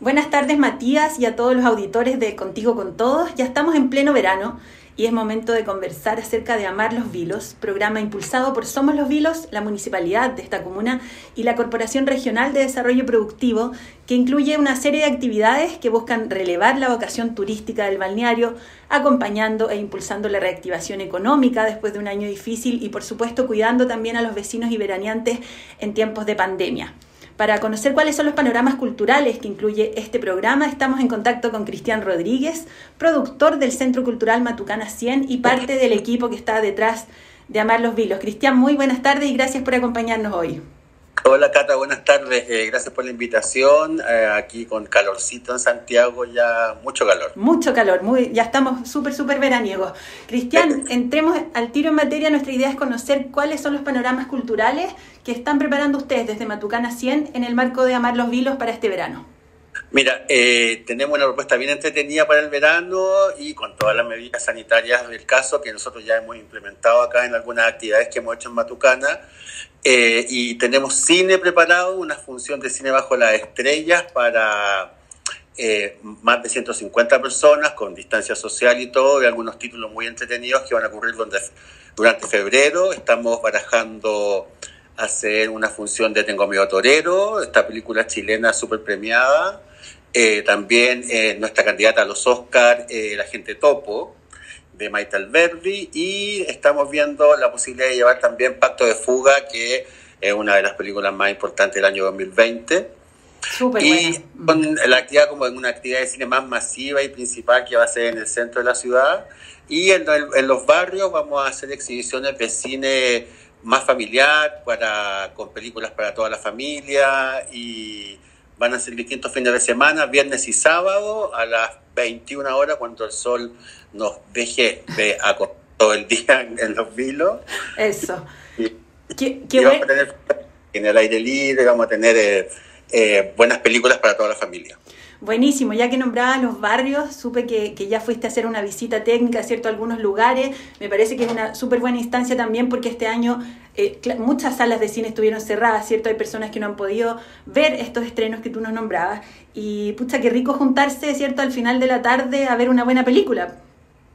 Buenas tardes Matías y a todos los auditores de Contigo con Todos. Ya estamos en pleno verano y es momento de conversar acerca de Amar los Vilos, programa impulsado por Somos los Vilos, la municipalidad de esta comuna y la Corporación Regional de Desarrollo Productivo, que incluye una serie de actividades que buscan relevar la vocación turística del balneario, acompañando e impulsando la reactivación económica después de un año difícil y por supuesto cuidando también a los vecinos y veraneantes en tiempos de pandemia. Para conocer cuáles son los panoramas culturales que incluye este programa, estamos en contacto con Cristian Rodríguez, productor del Centro Cultural Matucana 100 y parte del equipo que está detrás de Amar los Vilos. Cristian, muy buenas tardes y gracias por acompañarnos hoy. Hola Cata, buenas tardes. Eh, gracias por la invitación. Eh, aquí con calorcito en Santiago, ya mucho calor. Mucho calor, muy, ya estamos súper, súper veraniegos. Cristian, entremos al tiro en materia. Nuestra idea es conocer cuáles son los panoramas culturales que están preparando ustedes desde Matucana 100 en el marco de Amar los Vilos para este verano. Mira, eh, tenemos una propuesta bien entretenida para el verano y con todas las medidas sanitarias del caso que nosotros ya hemos implementado acá en algunas actividades que hemos hecho en Matucana. Eh, y tenemos cine preparado, una función de cine bajo las estrellas para eh, más de 150 personas con distancia social y todo, y algunos títulos muy entretenidos que van a ocurrir durante febrero. Estamos barajando hacer una función de Tengo Miedo Torero, esta película chilena súper premiada. Eh, también nuestra candidata a los Oscars, La Gente Topo, de Maite Alberdi y estamos viendo la posibilidad de llevar también Pacto de Fuga, que es una de las películas más importantes del año 2020. y con la actividad como en una actividad de cine más masiva y principal que va a ser en el centro de la ciudad. Y en, en los barrios vamos a hacer exhibiciones de cine más familiar, para, con películas para toda la familia y van a ser distintos fines de semana, viernes y sábado a las 21 horas cuando el sol nos deje de todo el día en los vilos. Eso. Y, vamos a tener en el aire libre, vamos a tener eh, eh, buenas películas para toda la familia. Buenísimo, ya que nombrabas los barrios, supe que, que, ya fuiste a hacer una visita técnica ¿cierto? a algunos lugares. Me parece que es una súper buena instancia también porque este año eh, muchas salas de cine estuvieron cerradas, ¿cierto? Hay personas que no han podido ver estos estrenos que tú nos nombrabas. Y pucha, qué rico juntarse, ¿cierto? Al final de la tarde a ver una buena película.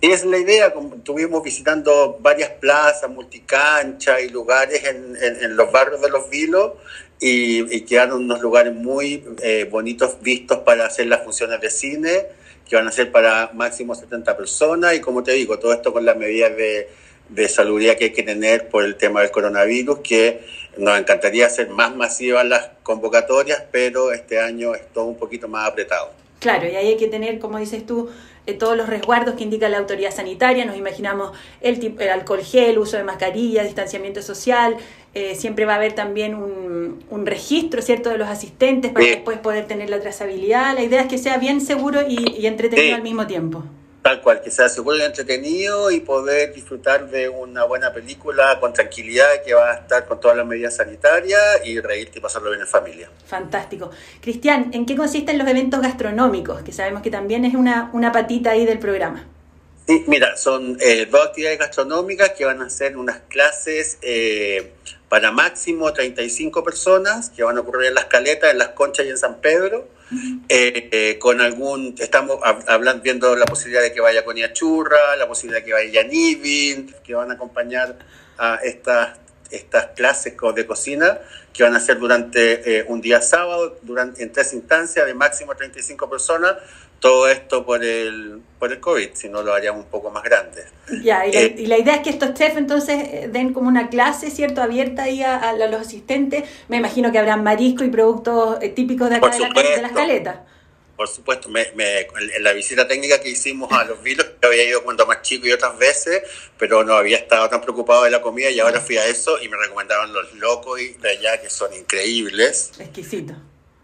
Es la idea. Estuvimos visitando varias plazas, multicanchas y lugares en, en, los barrios de Los Vilos y, quedaron unos lugares muy eh, bonitos vistos para hacer las funciones de cine, que van a ser para máximo 70 personas y como te digo, todo esto con las medidas de, de salubridad que hay que tener por el tema del coronavirus, que nos encantaría hacer más masivas las convocatorias, pero este año es todo un poquito más apretado. Claro, y ahí hay que tener, como dices tú, todos los resguardos que indica la autoridad sanitaria. Nos imaginamos el, tipo, el alcohol gel, uso de mascarilla, distanciamiento social. Eh, siempre va a haber también un, un, registro, ¿cierto?, de los asistentes para después poder tener la trazabilidad. La idea es que sea bien seguro y, entretenido al mismo tiempo. Tal cual, que sea seguro y entretenido y poder disfrutar de una buena película con tranquilidad que va a estar con todas las medidas sanitarias y reírte y pasarlo bien en familia. Fantástico. Cristian, ¿en qué consisten los eventos gastronómicos? Que sabemos que también es una, una patita ahí del programa. Sí, mira, son eh, dos actividades gastronómicas que van a ser unas clases eh, para máximo 35 personas que van a ocurrir en las caletas, en las conchas y en San Pedro eh, eh, con algún, estamos hablando, viendo la posibilidad de que vaya con Churra, la posibilidad de que vaya Nivin, que van a acompañar a estas, estas clases de cocina que van a ser durante eh, un día sábado, durante, en tres instancias de máximo 35 personas, todo esto por el, por el COVID, si no lo haríamos un poco más grande. Ya, y, la, eh, idea es que estos chefs entonces eh, den como una clase, ¿cierto?, abierta ahí a, los asistentes. Me imagino que habrán marisco y productos eh, típicos de acá de, la, de, las caletas. Por supuesto, me, en la visita técnica que hicimos a los vilos, que había ido cuando más chico y otras veces, pero no había estado tan preocupado de la comida y ahora fui a eso y me recomendaron los locos de allá que son increíbles. Exquisito.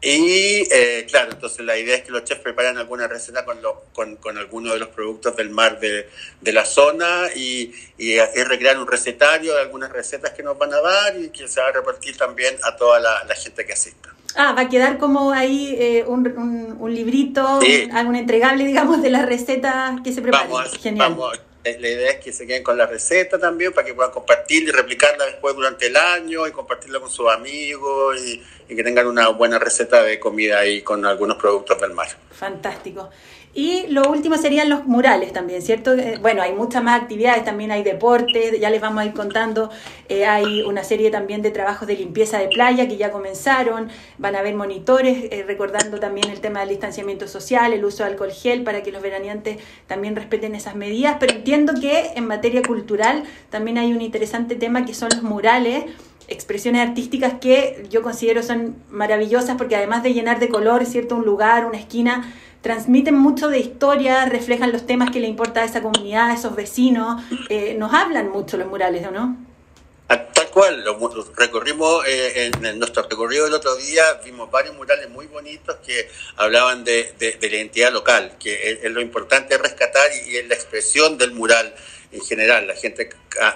Y eh, claro, entonces la idea es que los chefs preparen alguna receta con, lo, con, con alguno de los productos del mar de, de la zona y, y, recrear un recetario de algunas recetas que nos van a dar y que se va a repartir también a toda la, la gente que asista. Ah, va a quedar como ahí eh, un, un, un, librito, algún entregable, digamos, de las recetas que se preparan. Vamos, Genial. Vamos la idea es que se queden con la receta también para que puedan compartirla y replicarla después durante el año y compartirla con sus amigos y, y que tengan una buena receta de comida ahí con algunos productos del mar. Fantástico. Y lo último serían los murales también, ¿cierto? Eh, bueno, hay muchas más actividades, también hay deportes, ya les vamos a ir contando, eh, hay una serie también de trabajos de limpieza de playa que ya comenzaron, van a haber monitores, eh, recordando también el tema del distanciamiento social, el uso de alcohol gel para que los veraneantes también respeten esas medidas, pero entiendo que en materia cultural también hay un interesante tema que son los murales expresiones artísticas que yo considero son maravillosas porque además de llenar de color, ¿cierto? Un lugar, una esquina, transmiten mucho de historia, reflejan los temas que le importa a esa comunidad, a esos vecinos, eh, nos hablan mucho los murales, ¿o no? Ah, tal cual, lo recorrimos eh, en, nuestro recorrido el otro día, vimos varios murales muy bonitos que hablaban de, la identidad local, que es, lo importante rescatar y, es la expresión del mural en general. La gente,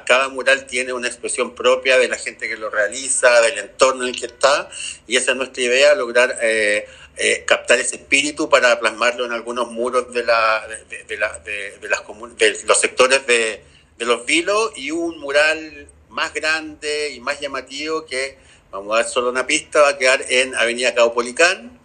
cada mural tiene una expresión propia de la gente que lo realiza, del entorno en el que está, y esa es nuestra idea, lograr eh, eh, captar ese espíritu para plasmarlo en algunos muros de, la, de, la, de, las los sectores de, los vilos y un mural más grande y más llamativo que, vamos a dar solo una pista, va a quedar en Avenida Caupolicán,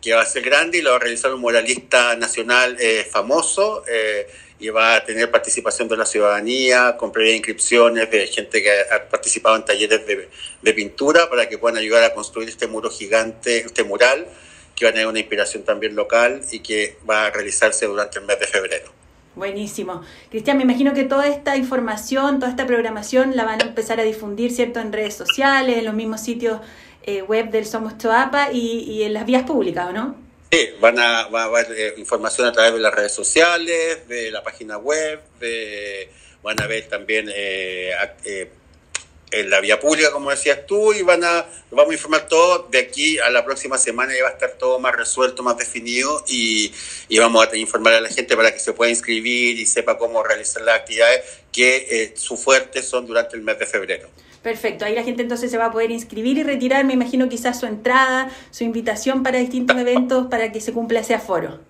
que va a ser grande y lo va a realizar un muralista nacional eh, famoso eh, y va a tener participación de la ciudadanía, con inscripciones de gente que ha participado en talleres de, de pintura para que puedan ayudar a construir este muro gigante, este mural que va a tener una inspiración también local y que va a realizarse durante el mes de febrero. Buenísimo. Cristian, me imagino que toda esta información, toda esta programación la van a empezar a difundir, ¿cierto?, en redes sociales, en los mismos sitios eh, web del Somos Choapa y, en las vías públicas, no? Sí, van a, va a haber eh, información a través de las redes sociales, de la página web, de, van a ver también eh, en la vía pública, como decías tú, y van a, vamos a informar todo de aquí a la próxima semana, ya va a estar todo más resuelto, más definido, y, y vamos a informar a la gente para que se pueda inscribir y sepa cómo realizar las actividades que eh, su fuerte son durante el mes de febrero. Perfecto, ahí la gente entonces se va a poder inscribir y retirar, me imagino quizás su entrada, su invitación para distintos eventos para que se cumpla ese aforo.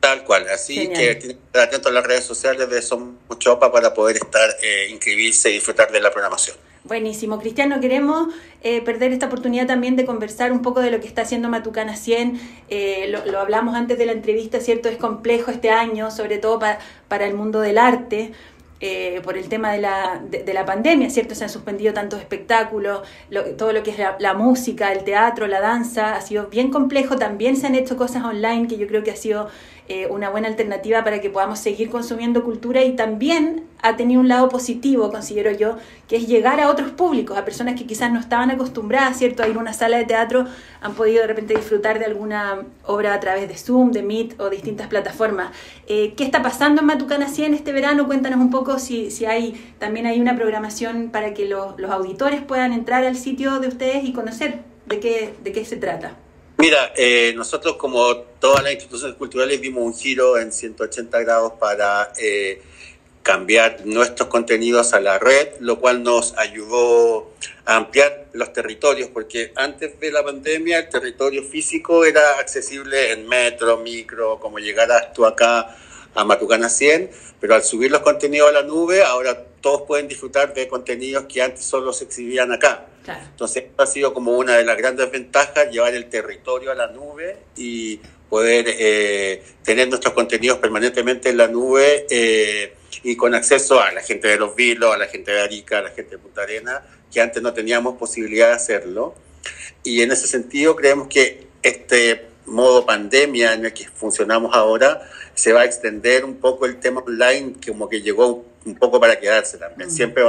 Tal cual, así que tienen que estar atentos a las redes sociales de Somos Chopa para poder estar, eh, inscribirse y disfrutar de la programación. Buenísimo, Cristiano, queremos eh, perder esta oportunidad también de conversar un poco de lo que está haciendo Matucana 100. Eh, lo, hablamos antes de la entrevista, ¿cierto? Es complejo este año, sobre todo para el mundo del arte. Eh, por el tema de la, de, la, pandemia, ¿cierto? Se han suspendido tantos espectáculos, todo lo que es la, música, el teatro, la danza, ha sido bien complejo. También se han hecho cosas online que yo creo que ha sido eh, una buena alternativa para que podamos seguir consumiendo cultura y también ha tenido un lado positivo, considero yo, que es llegar a otros públicos, a personas que quizás no estaban acostumbradas, ¿cierto? A ir a una sala de teatro, han podido de repente disfrutar de alguna obra a través de Zoom, de Meet o distintas plataformas. Eh, ¿Qué está pasando en Matucana 100 este verano? Cuéntanos un poco si, si hay también hay una programación para que los, los auditores puedan entrar al sitio de ustedes y conocer de qué, de qué se trata. Mira, eh, nosotros como todas las instituciones culturales dimos un giro en 180 grados para eh, cambiar nuestros contenidos a la red, lo cual nos ayudó a ampliar los territorios, porque antes de la pandemia el territorio físico era accesible en metro, micro, como llegaras tú acá a Matucana 100, pero al subir los contenidos a la nube, ahora todos pueden disfrutar de contenidos que antes solo se exhibían acá. Entonces, ha sido como una de las grandes ventajas, llevar el territorio a la nube y poder eh, tener nuestros contenidos permanentemente en la nube eh, y con acceso a la gente de Los Vilos, a la gente de Arica, a la gente de Punta Arena, que antes no teníamos posibilidad de hacerlo. Y en ese sentido creemos que este modo pandemia en el que funcionamos ahora se va a extender un poco el tema online, como que llegó un poco para quedarse también. Mm. Siempre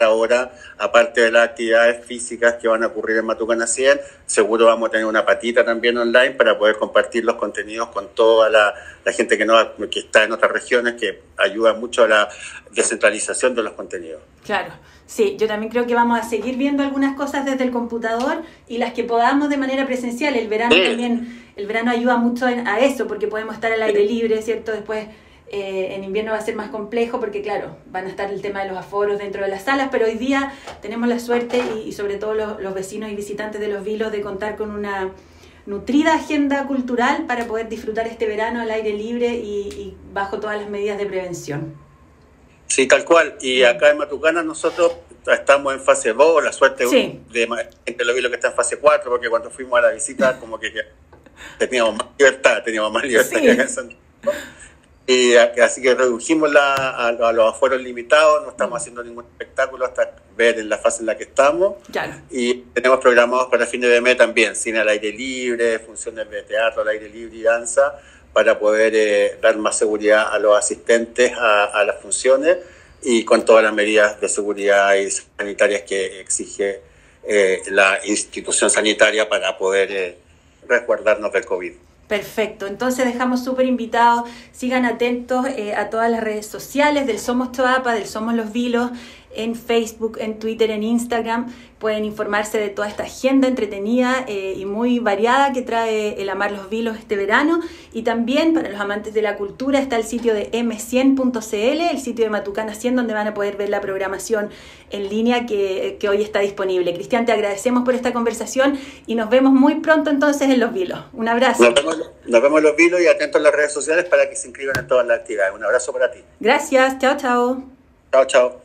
ahora, aparte de las actividades físicas que van a ocurrir en Matucana 100, seguro vamos a tener una patita también online para poder compartir los contenidos con toda la, gente que, no, que está en otras regiones, que ayuda mucho a la descentralización de los contenidos. Claro. Sí, yo también creo que vamos a seguir viendo algunas cosas desde el computador y las que podamos de manera presencial. El verano también, el verano ayuda mucho a eso porque podemos estar al aire libre, ¿cierto? Después eh, en invierno va a ser más complejo porque, claro, van a estar el tema de los aforos dentro de las salas, pero hoy día tenemos la suerte y, sobre todo los, vecinos y visitantes de los vilos de contar con una nutrida agenda cultural para poder disfrutar este verano al aire libre y bajo todas las medidas de prevención. Sí, tal cual. Y acá en Matucana nosotros estamos en fase 2, la suerte de entre los vilos que está en fase 4, porque cuando fuimos a la visita como que, teníamos más libertad, teníamos más libertad que acá en Santiago. Y así que redujimos la, a, los afueros limitados, no estamos haciendo ningún espectáculo hasta ver en la fase en la que estamos. Y tenemos programados para fin de mes también, cine al aire libre, funciones de teatro al aire libre y danza, para poder eh, dar más seguridad a los asistentes a, las funciones y con todas las medidas de seguridad y sanitarias que exige eh, la institución sanitaria para poder eh, resguardarnos del COVID. Perfecto, entonces dejamos súper invitados, sigan atentos eh, a todas las redes sociales del Somos Toapa, del Somos Los Vilos, en Facebook, en Twitter, en Instagram. Pueden informarse de toda esta agenda entretenida eh, y muy variada que trae el Amar los Vilos este verano. Y también para los amantes de la cultura está el sitio de m100.cl, el sitio de Matucana 100, donde van a poder ver la programación en línea que, hoy está disponible. Cristian, te agradecemos por esta conversación y nos vemos muy pronto entonces en Los Vilos. Un abrazo. Nos vemos, nos vemos en Los Vilos y atentos a las redes sociales para que se inscriban en todas las actividades. Un abrazo para ti. Gracias, chao, chao. Chao, chao.